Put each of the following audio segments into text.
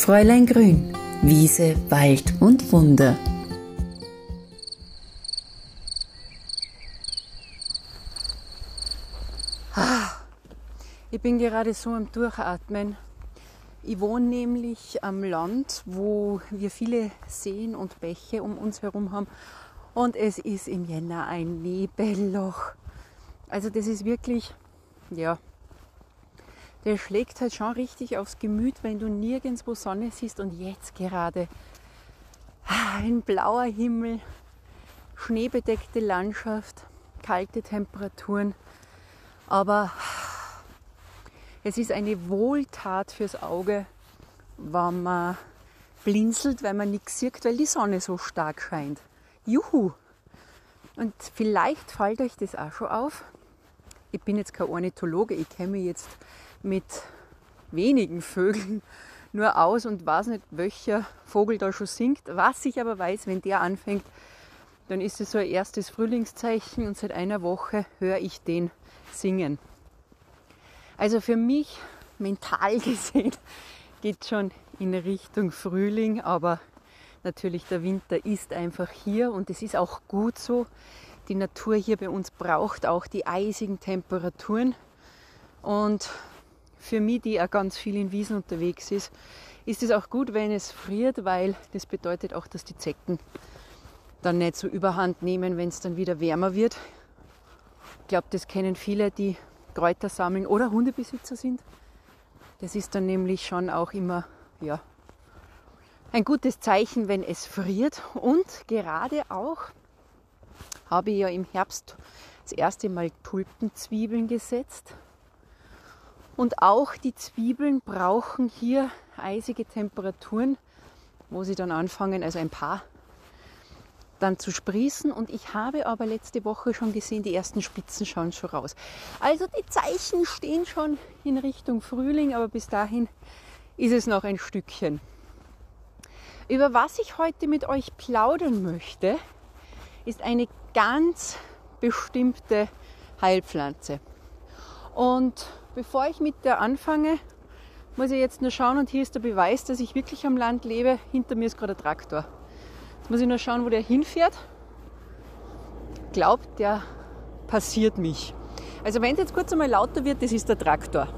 Fräulein Grün, Wiese, Wald und Wunder. Ich bin gerade so am Durchatmen. Ich wohne nämlich am Land, wo wir viele Seen und Bäche um uns herum haben. Und es ist im Jänner ein Nebelloch. Also das ist wirklich, ja, der schlägt halt schon richtig aufs Gemüt, wenn du nirgendwo Sonne siehst und jetzt gerade ah, ein blauer Himmel, schneebedeckte Landschaft, kalte Temperaturen. Aber es ist eine Wohltat fürs Auge, wenn man blinzelt, weil man nichts sieht, weil die Sonne so stark scheint. Juhu! Und vielleicht fällt euch das auch schon auf. Ich bin jetzt kein Ornithologe, ich kenne mich jetzt mit wenigen Vögeln nur aus und weiß nicht, welcher Vogel da schon singt. Was ich aber weiß, wenn der anfängt, dann ist es so ein erstes Frühlingszeichen und seit einer Woche höre ich den singen. Also für mich mental gesehen geht schon in Richtung Frühling, aber natürlich der Winter ist einfach hier und es ist auch gut so. Die Natur hier bei uns braucht auch die eisigen Temperaturen und für mich, die auch ganz viel in Wiesen unterwegs ist, ist es auch gut, wenn es friert, weil das bedeutet auch, dass die Zecken dann nicht so überhand nehmen, wenn es dann wieder wärmer wird. Ich glaube, das kennen viele, die Kräuter sammeln oder Hundebesitzer sind. Das ist dann nämlich schon auch immer ja, ein gutes Zeichen, wenn es friert. Und gerade auch habe ich ja im Herbst das erste Mal Tulpenzwiebeln gesetzt. Und auch die Zwiebeln brauchen hier eisige Temperaturen, wo sie dann anfangen, also ein paar dann zu sprießen. Und ich habe aber letzte Woche schon gesehen, die ersten Spitzen schauen schon raus. Also die Zeichen stehen schon in Richtung Frühling, aber bis dahin ist es noch ein Stückchen. Über was ich heute mit euch plaudern möchte, ist eine ganz bestimmte Heilpflanze. Und bevor ich mit der anfange, muss ich jetzt nur schauen, und hier ist der Beweis, dass ich wirklich am Land lebe. Hinter mir ist gerade ein Traktor. Jetzt muss ich nur schauen, wo der hinfährt. Glaubt, der passiert mich. Also wenn es jetzt kurz einmal lauter wird, das ist der Traktor.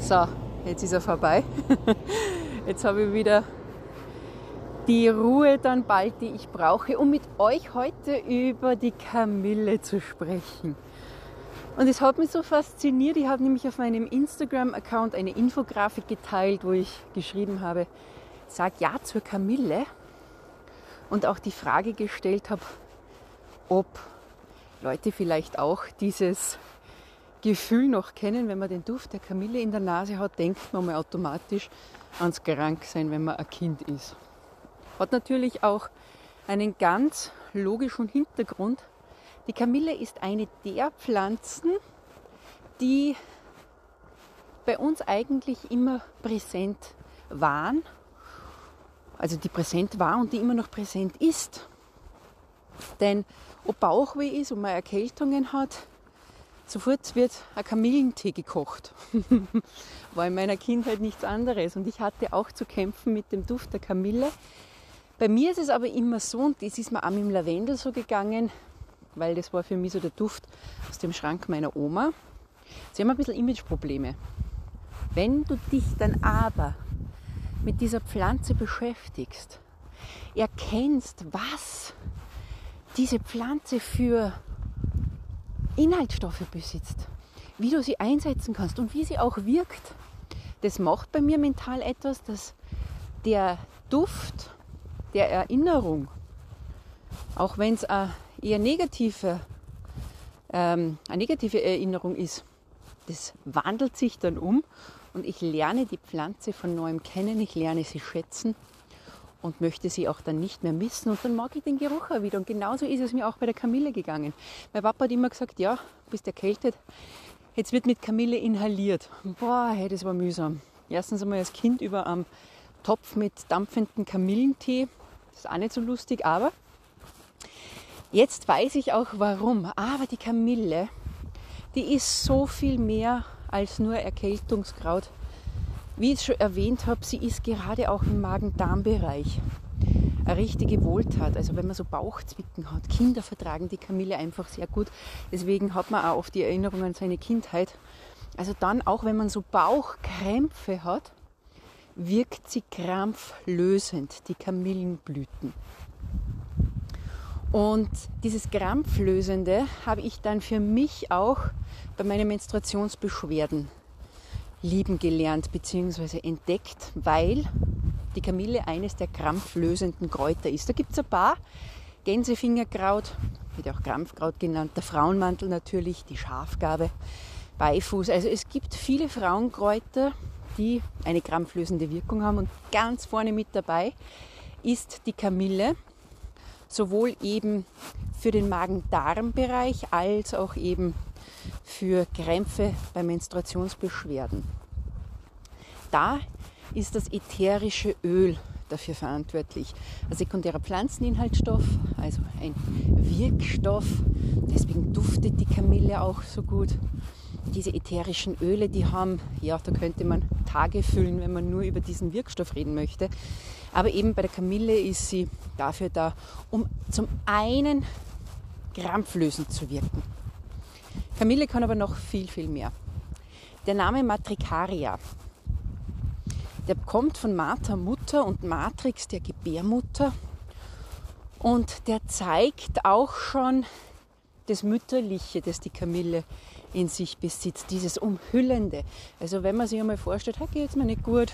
So, jetzt ist er vorbei. Jetzt habe ich wieder die Ruhe dann bald, die ich brauche, um mit euch heute über die Kamille zu sprechen. Und es hat mich so fasziniert. Ich habe nämlich auf meinem Instagram-Account eine Infografik geteilt, wo ich geschrieben habe, sag ja zur Kamille. Und auch die Frage gestellt habe, ob Leute vielleicht auch dieses Gefühl noch kennen, wenn man den Duft der Kamille in der Nase hat, denkt man mal automatisch ans Kranksein, wenn man ein Kind ist. Hat natürlich auch einen ganz logischen Hintergrund. Die Kamille ist eine der Pflanzen, die bei uns eigentlich immer präsent waren, also die präsent war und die immer noch präsent ist. Denn ob Bauchweh ist und man Erkältungen hat, sofort wird ein Kamillentee gekocht. War in meiner Kindheit nichts anderes. Und ich hatte auch zu kämpfen mit dem Duft der Kamille, bei mir ist es aber immer so, und das ist mir auch mit dem Lavendel so gegangen, weil das war für mich so der Duft aus dem Schrank meiner Oma. Sie haben ein bisschen Imageprobleme. Wenn du dich dann aber mit dieser Pflanze beschäftigst, erkennst, was diese Pflanze für Inhaltsstoffe besitzt, wie du sie einsetzen kannst und wie sie auch wirkt, das macht bei mir mental etwas, dass der Duft der Erinnerung, auch wenn es eine eher negative, ähm, eine negative Erinnerung ist, das wandelt sich dann um und ich lerne die Pflanze von neuem kennen, ich lerne sie schätzen und möchte sie auch dann nicht mehr missen und dann mag ich den Geruch auch wieder. Und genauso ist es mir auch bei der Kamille gegangen. Mein Papa hat immer gesagt, ja, bist erkältet, jetzt wird mit Kamille inhaliert. Boah, hey, das war mühsam. Erstens einmal als Kind über am Topf mit dampfendem Kamillentee. Ist auch nicht so lustig, aber Jetzt weiß ich auch warum. Aber die Kamille, die ist so viel mehr als nur Erkältungskraut. Wie ich schon erwähnt habe, sie ist gerade auch im Magen-Darm-Bereich eine richtige Wohltat. Also wenn man so Bauchzwicken hat, Kinder vertragen die Kamille einfach sehr gut. Deswegen hat man auch oft die Erinnerung an seine Kindheit. Also dann auch, wenn man so Bauchkrämpfe hat, wirkt sie krampflösend, die Kamillenblüten. Und dieses Krampflösende habe ich dann für mich auch bei meinen Menstruationsbeschwerden lieben gelernt bzw. entdeckt, weil die Kamille eines der krampflösenden Kräuter ist. Da gibt es ein paar. Gänsefingerkraut, wird auch Krampfkraut genannt, der Frauenmantel natürlich, die Schafgabe, Beifuß. Also es gibt viele Frauenkräuter, die eine krampflösende Wirkung haben. Und ganz vorne mit dabei ist die Kamille, sowohl eben für den Magen-Darm-Bereich als auch eben für Krämpfe bei Menstruationsbeschwerden. Da ist das ätherische Öl dafür verantwortlich. Ein sekundärer Pflanzeninhaltsstoff, also ein Wirkstoff. Deswegen duftet die Kamille auch so gut. Diese ätherischen Öle, die haben, ja, da könnte man Tage füllen, wenn man nur über diesen Wirkstoff reden möchte. Aber eben bei der Kamille ist sie dafür da, um zum einen krampflösend zu wirken. Kamille kann aber noch viel, viel mehr. Der Name Matricaria der kommt von Martha Mutter und Matrix der Gebärmutter. Und der zeigt auch schon das Mütterliche, das die Kamille in sich besitzt, dieses Umhüllende. Also wenn man sich einmal vorstellt, hey, geht's mir nicht gut,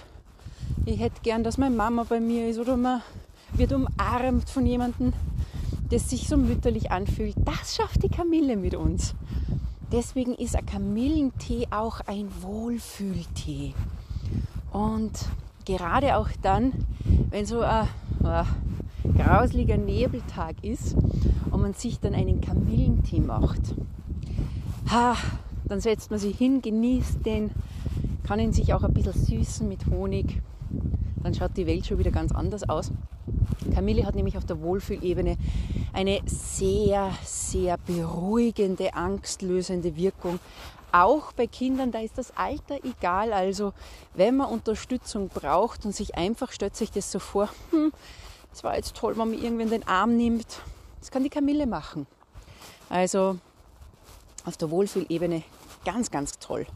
ich hätte gern, dass meine Mama bei mir ist oder man wird umarmt von jemandem, das sich so mütterlich anfühlt, das schafft die Kamille mit uns. Deswegen ist ein Kamillentee auch ein Wohlfühltee. Und gerade auch dann, wenn so ein, ein grausliger Nebeltag ist und man sich dann einen Kamillentee macht, ha, dann setzt man sich hin, genießt den, kann ihn sich auch ein bisschen süßen mit Honig. Dann schaut die Welt schon wieder ganz anders aus. Kamille hat nämlich auf der Wohlfühlebene eine sehr, sehr beruhigende, angstlösende Wirkung auch bei Kindern, da ist das Alter egal. Also wenn man Unterstützung braucht und sich einfach stellt sich das so vor, hm, es war jetzt toll, wenn man irgendwen den Arm nimmt. Das kann die Kamille machen. Also auf der Wohlfühlebene ganz, ganz toll.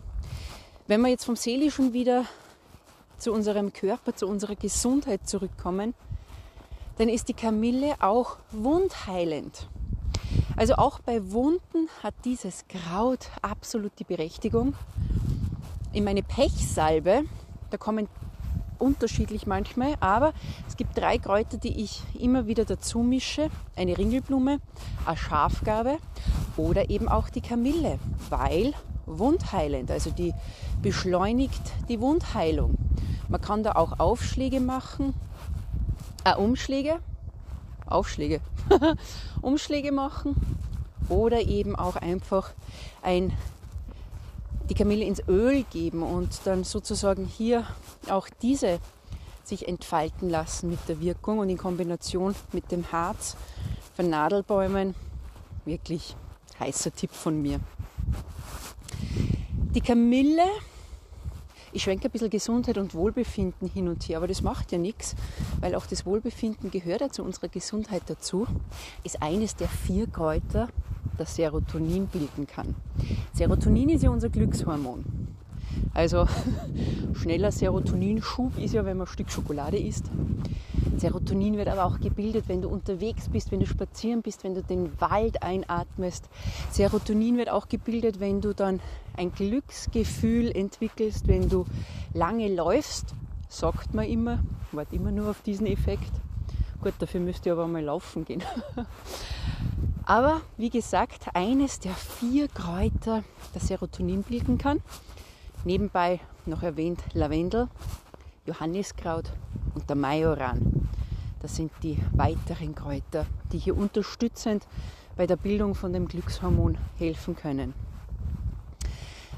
Wenn wir jetzt vom Seelischen wieder zu unserem Körper, zu unserer Gesundheit zurückkommen, dann ist die Kamille auch wundheilend. Also auch bei Wunden hat dieses Kraut absolut die Berechtigung. In meine Pechsalbe, da kommen unterschiedlich manchmal, aber es gibt drei Kräuter, die ich immer wieder dazu mische. Eine Ringelblume, eine Schafgabe oder eben auch die Kamille, weil wundheilend, also die beschleunigt die Wundheilung. Man kann da auch Aufschläge machen, äh, Umschläge, Aufschläge, Umschläge machen oder eben auch einfach ein, die Kamille ins Öl geben und dann sozusagen hier auch diese sich entfalten lassen mit der Wirkung und in Kombination mit dem Harz von Nadelbäumen. Wirklich heißer Tipp von mir. Die Kamille ich schwenke ein bisschen Gesundheit und Wohlbefinden hin und her, aber das macht ja nichts, weil auch das Wohlbefinden gehört ja zu unserer Gesundheit dazu, ist eines der vier Kräuter, das Serotonin bilden kann. Serotonin ist ja unser Glückshormon. Also schneller Serotoninschub ist ja, wenn man ein Stück Schokolade isst. Serotonin wird aber auch gebildet, wenn du unterwegs bist, wenn du spazieren bist, wenn du den Wald einatmest. Serotonin wird auch gebildet, wenn du dann ein Glücksgefühl entwickelst, wenn du lange läufst, sagt man immer, wart immer nur auf diesen Effekt. Gut, dafür müsst ihr aber mal laufen gehen. aber wie gesagt, eines der vier Kräuter, das Serotonin bilden kann. Nebenbei noch erwähnt Lavendel, Johanniskraut und der Majoran. Das sind die weiteren Kräuter, die hier unterstützend bei der Bildung von dem Glückshormon helfen können.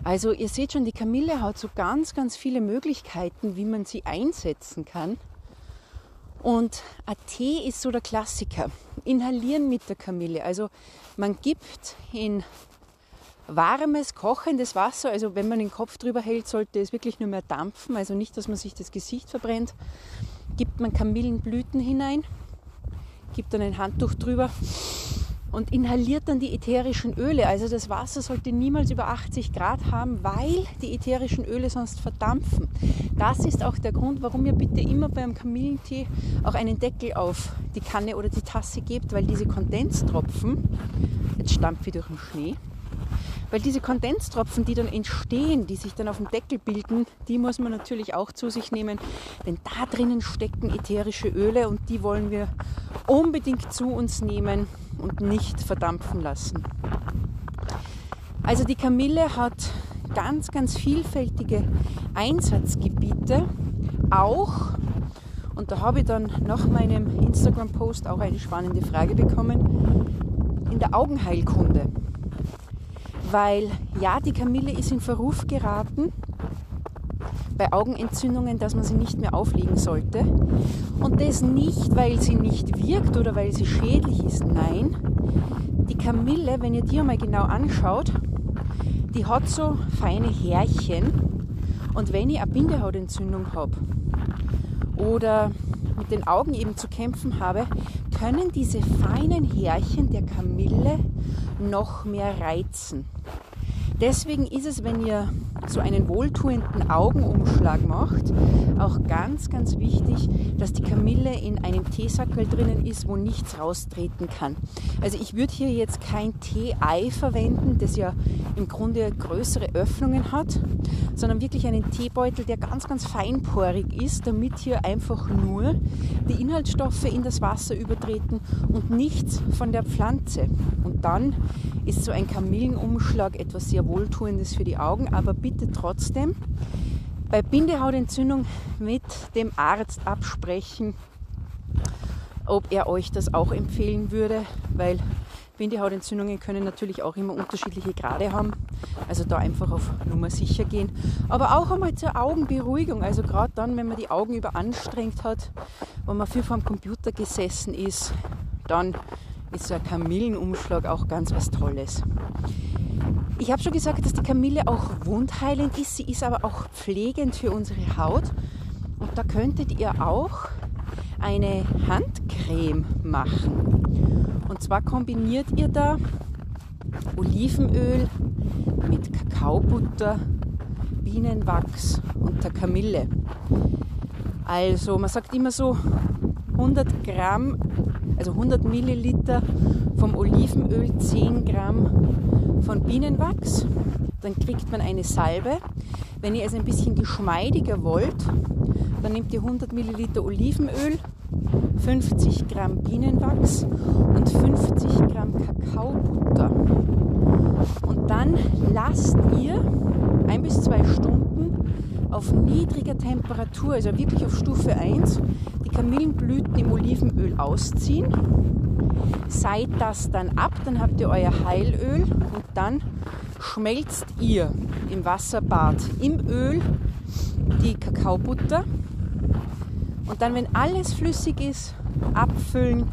Also ihr seht schon, die Kamille hat so ganz, ganz viele Möglichkeiten, wie man sie einsetzen kann. Und ein Tee ist so der Klassiker. Inhalieren mit der Kamille. Also man gibt in warmes, kochendes Wasser, also wenn man den Kopf drüber hält, sollte es wirklich nur mehr dampfen, also nicht, dass man sich das Gesicht verbrennt. Gibt man Kamillenblüten hinein, gibt dann ein Handtuch drüber und inhaliert dann die ätherischen Öle. Also das Wasser sollte niemals über 80 Grad haben, weil die ätherischen Öle sonst verdampfen. Das ist auch der Grund, warum ihr bitte immer beim Kamillentee auch einen Deckel auf die Kanne oder die Tasse gebt, weil diese Kondenstropfen, jetzt stampfe ich durch den Schnee, weil diese Kondenstropfen, die dann entstehen, die sich dann auf dem Deckel bilden, die muss man natürlich auch zu sich nehmen, denn da drinnen stecken ätherische Öle und die wollen wir unbedingt zu uns nehmen und nicht verdampfen lassen. Also die Kamille hat ganz, ganz vielfältige Einsatzgebiete, auch, und da habe ich dann nach meinem Instagram-Post auch eine spannende Frage bekommen, in der Augenheilkunde weil ja, die Kamille ist in Verruf geraten bei Augenentzündungen, dass man sie nicht mehr auflegen sollte. Und das nicht, weil sie nicht wirkt oder weil sie schädlich ist. Nein, die Kamille, wenn ihr die mal genau anschaut, die hat so feine Härchen. Und wenn ich eine Bindehautentzündung habe oder mit den Augen eben zu kämpfen habe, können diese feinen Härchen der Kamille noch mehr reizen. Deswegen ist es, wenn ihr so einen wohltuenden Augenumschlag macht, auch ganz, ganz wichtig, dass die Kamille in einem Teesackel drinnen ist, wo nichts raustreten kann. Also ich würde hier jetzt kein Tee-Ei verwenden, das ja im Grunde größere Öffnungen hat, sondern wirklich einen Teebeutel, der ganz, ganz feinporig ist, damit hier einfach nur die Inhaltsstoffe in das Wasser übertreten und nichts von der Pflanze. Und dann ist so ein Kamillenumschlag etwas sehr Wohltuendes für die Augen, aber bitte trotzdem bei Bindehautentzündung mit dem Arzt absprechen, ob er euch das auch empfehlen würde, weil Bindehautentzündungen können natürlich auch immer unterschiedliche Grade haben. Also da einfach auf Nummer sicher gehen. Aber auch einmal zur Augenberuhigung. Also gerade dann, wenn man die Augen überanstrengt hat, wenn man viel vor dem Computer gesessen ist, dann ist so ein Kamillenumschlag auch ganz was Tolles. Ich habe schon gesagt, dass die Kamille auch wundheilend ist. Sie ist aber auch pflegend für unsere Haut. Und da könntet ihr auch eine Handcreme machen. Und zwar kombiniert ihr da Olivenöl mit Kakaobutter, Bienenwachs und der Kamille. Also man sagt immer so 100 Gramm, also 100 Milliliter vom Olivenöl, 10 Gramm von Bienenwachs. Dann kriegt man eine Salbe. Wenn ihr es ein bisschen geschmeidiger wollt, dann nehmt ihr 100 Milliliter Olivenöl, 50 Gramm Bienenwachs und 50 Gramm Kakaobutter. Und dann lasst ihr ein bis zwei Stunden auf niedriger Temperatur, also wirklich auf Stufe 1, die Kamillenblüten im Olivenöl ausziehen. Seid das dann ab, dann habt ihr euer Heilöl und dann schmelzt ihr im Wasserbad im Öl die Kakaobutter und dann, wenn alles flüssig ist, abfüllen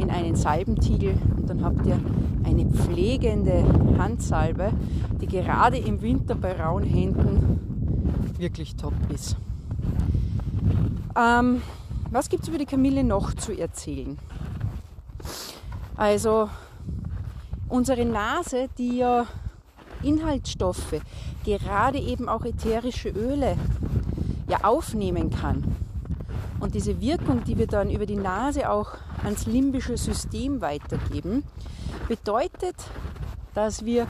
in einen Salbentiegel und dann habt ihr eine pflegende Handsalbe, die gerade im Winter bei rauen Händen wirklich top ist. Ähm, was gibt es über die Kamille noch zu erzählen? Also unsere Nase, die ja Inhaltsstoffe, gerade eben auch ätherische Öle, ja aufnehmen kann, und diese Wirkung, die wir dann über die Nase auch ans limbische System weitergeben, bedeutet, dass wir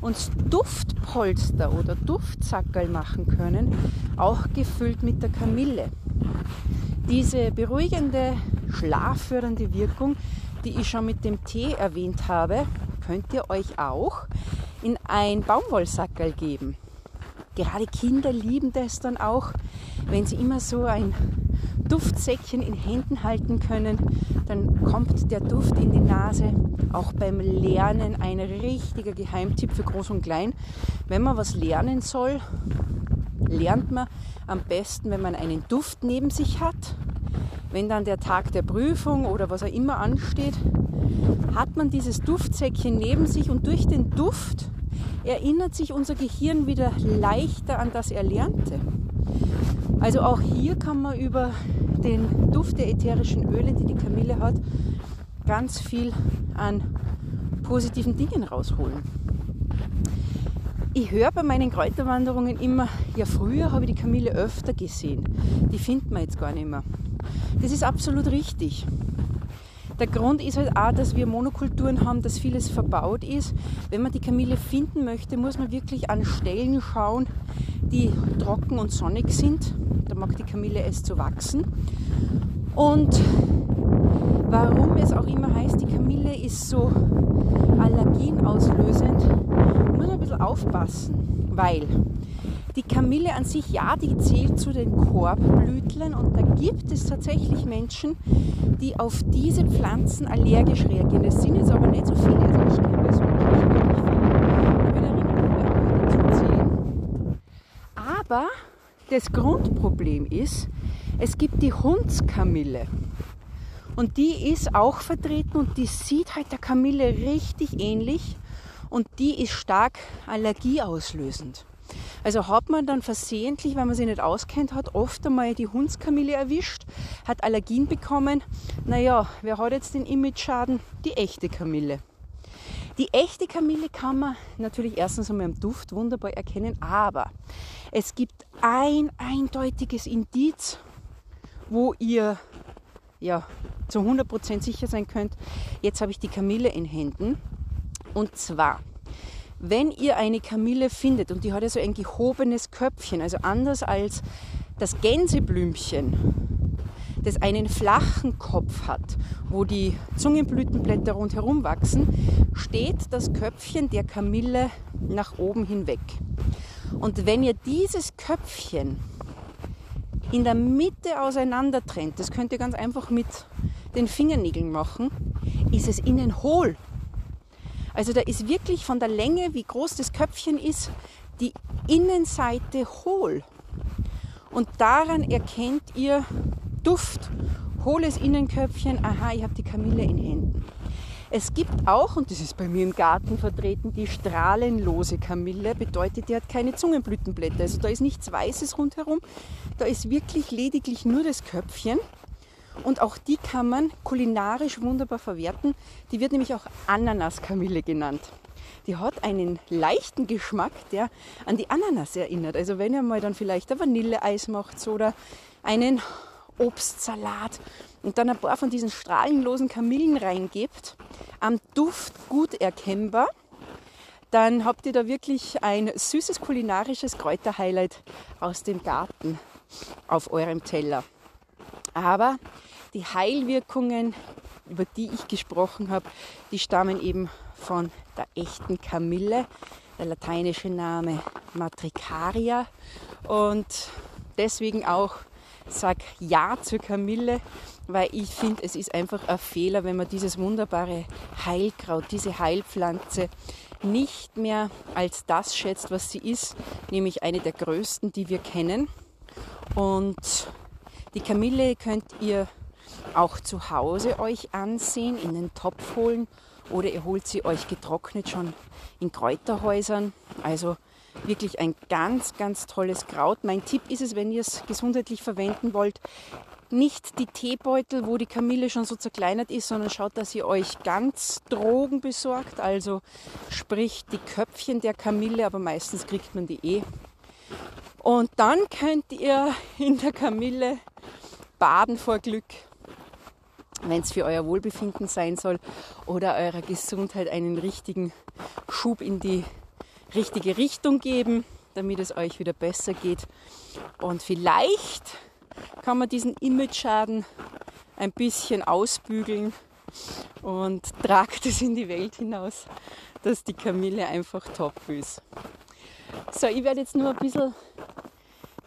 uns Duftpolster oder Duftsackerl machen können, auch gefüllt mit der Kamille. Diese beruhigende, schlaffördernde Wirkung, die ich schon mit dem Tee erwähnt habe, könnt ihr euch auch in ein Baumwollsackerl geben. Gerade Kinder lieben das dann auch, wenn sie immer so ein Duftsäckchen in Händen halten können, dann kommt der Duft in die Nase. Auch beim Lernen ein richtiger Geheimtipp für Groß und Klein. Wenn man was lernen soll, lernt man am besten, wenn man einen Duft neben sich hat, wenn dann der Tag der Prüfung oder was auch immer ansteht, hat man dieses Duftsäckchen neben sich und durch den Duft erinnert sich unser Gehirn wieder leichter an das Erlernte. Also auch hier kann man über den Duft der ätherischen Öle, die die Kamille hat, ganz viel an positiven Dingen rausholen. Ich höre bei meinen Kräuterwanderungen immer, ja früher habe ich die Kamille öfter gesehen. Die findet man jetzt gar nicht mehr. Das ist absolut richtig. Der Grund ist halt auch, dass wir Monokulturen haben, dass vieles verbaut ist. Wenn man die Kamille finden möchte, muss man wirklich an Stellen schauen, die trocken und sonnig sind. Da mag die Kamille es zu wachsen. Und warum es auch immer heißt, die Kamille ist so allergienauslösend, aufpassen, weil die Kamille an sich, ja, die zählt zu den Korbblütlern und da gibt es tatsächlich Menschen, die auf diese Pflanzen allergisch reagieren. Es sind jetzt aber nicht so viele, also ich kenne persönlich nicht wirklich viele. Ich würde dazu zählen. Aber das Grundproblem ist, es gibt die Hundskamille. Und die ist auch vertreten und die sieht halt der Kamille richtig ähnlich und die ist stark allergieauslösend. Also hat man dann versehentlich, wenn man sich nicht auskennt, hat oft einmal die Hundskamille erwischt, hat Allergien bekommen. Naja, wer hat jetzt den Image-Schaden? Die echte Kamille. Die echte Kamille kann man natürlich erstens einmal im Duft wunderbar erkennen, aber es gibt ein eindeutiges Indiz, wo ihr ja, zu 100% sicher sein könnt, jetzt habe ich die Kamille in Händen. Und zwar, wenn ihr eine Kamille findet und die hat ja so ein gehobenes Köpfchen, also anders als das Gänseblümchen, das einen flachen Kopf hat, wo die Zungenblütenblätter rundherum wachsen, steht das Köpfchen der Kamille nach oben hinweg. Und wenn ihr dieses Köpfchen in der Mitte auseinander trennt, das könnt ihr ganz einfach mit den Fingernägeln machen, ist es innen hohl. Also da ist wirklich von der Länge, wie groß das Köpfchen ist, die Innenseite hohl. Und daran erkennt ihr Duft, hohles Innenköpfchen, aha, ich habe die Kamille in Händen. Es gibt auch, und das ist bei mir im Garten vertreten, die strahlenlose Kamille, bedeutet, die hat keine Zungenblütenblätter. Also da ist nichts Weißes rundherum, da ist wirklich lediglich nur das Köpfchen. Und auch die kann man kulinarisch wunderbar verwerten. Die wird nämlich auch Ananaskamille genannt. Die hat einen leichten Geschmack, der an die Ananas erinnert. Also wenn ihr mal dann vielleicht ein Vanilleeis macht oder einen Obstsalat und dann ein paar von diesen strahlenlosen Kamillen reingebt, am Duft gut erkennbar, dann habt ihr da wirklich ein süßes kulinarisches Kräuterhighlight aus dem Garten auf eurem Teller. Aber die Heilwirkungen, über die ich gesprochen habe, die stammen eben von der echten Kamille, der lateinische Name Matricaria und deswegen auch sag Ja zur Kamille, weil ich finde, es ist einfach ein Fehler, wenn man dieses wunderbare Heilkraut, diese Heilpflanze nicht mehr als das schätzt, was sie ist, nämlich eine der größten, die wir kennen. Und die Kamille könnt ihr auch zu Hause euch ansehen, in den Topf holen oder ihr holt sie euch getrocknet schon in Kräuterhäusern. Also Wirklich ein ganz, ganz tolles Kraut. Mein Tipp ist es, wenn ihr es gesundheitlich verwenden wollt, nicht die Teebeutel, wo die Kamille schon so zerkleinert ist, sondern schaut, dass ihr euch ganz Drogen besorgt. Also sprich die Köpfchen der Kamille, aber meistens kriegt man die eh. Und dann könnt ihr in der Kamille baden vor Glück, wenn es für euer Wohlbefinden sein soll oder eurer Gesundheit einen richtigen Schub in die richtige Richtung geben, damit es euch wieder besser geht. Und vielleicht kann man diesen Image-Schaden ein bisschen ausbügeln und tragt es in die Welt hinaus, dass die Kamille einfach top ist. So, ich werde jetzt nur ein bisschen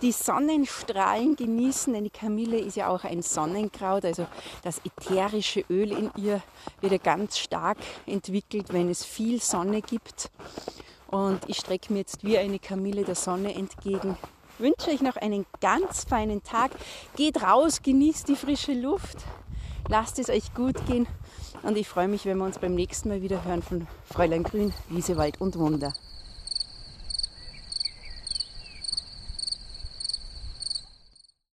die Sonnenstrahlen genießen, denn die Kamille ist ja auch ein Sonnenkraut, also das ätherische Öl in ihr wird ja ganz stark entwickelt, wenn es viel Sonne gibt. Und ich strecke mir jetzt wie eine Kamille der Sonne entgegen wünsche euch noch einen ganz feinen Tag. Geht raus, genießt die frische Luft, lasst es euch gut gehen und ich freue mich, wenn wir uns beim nächsten Mal wieder hören von Fräulein Grün, Wiese, Wald und Wunder.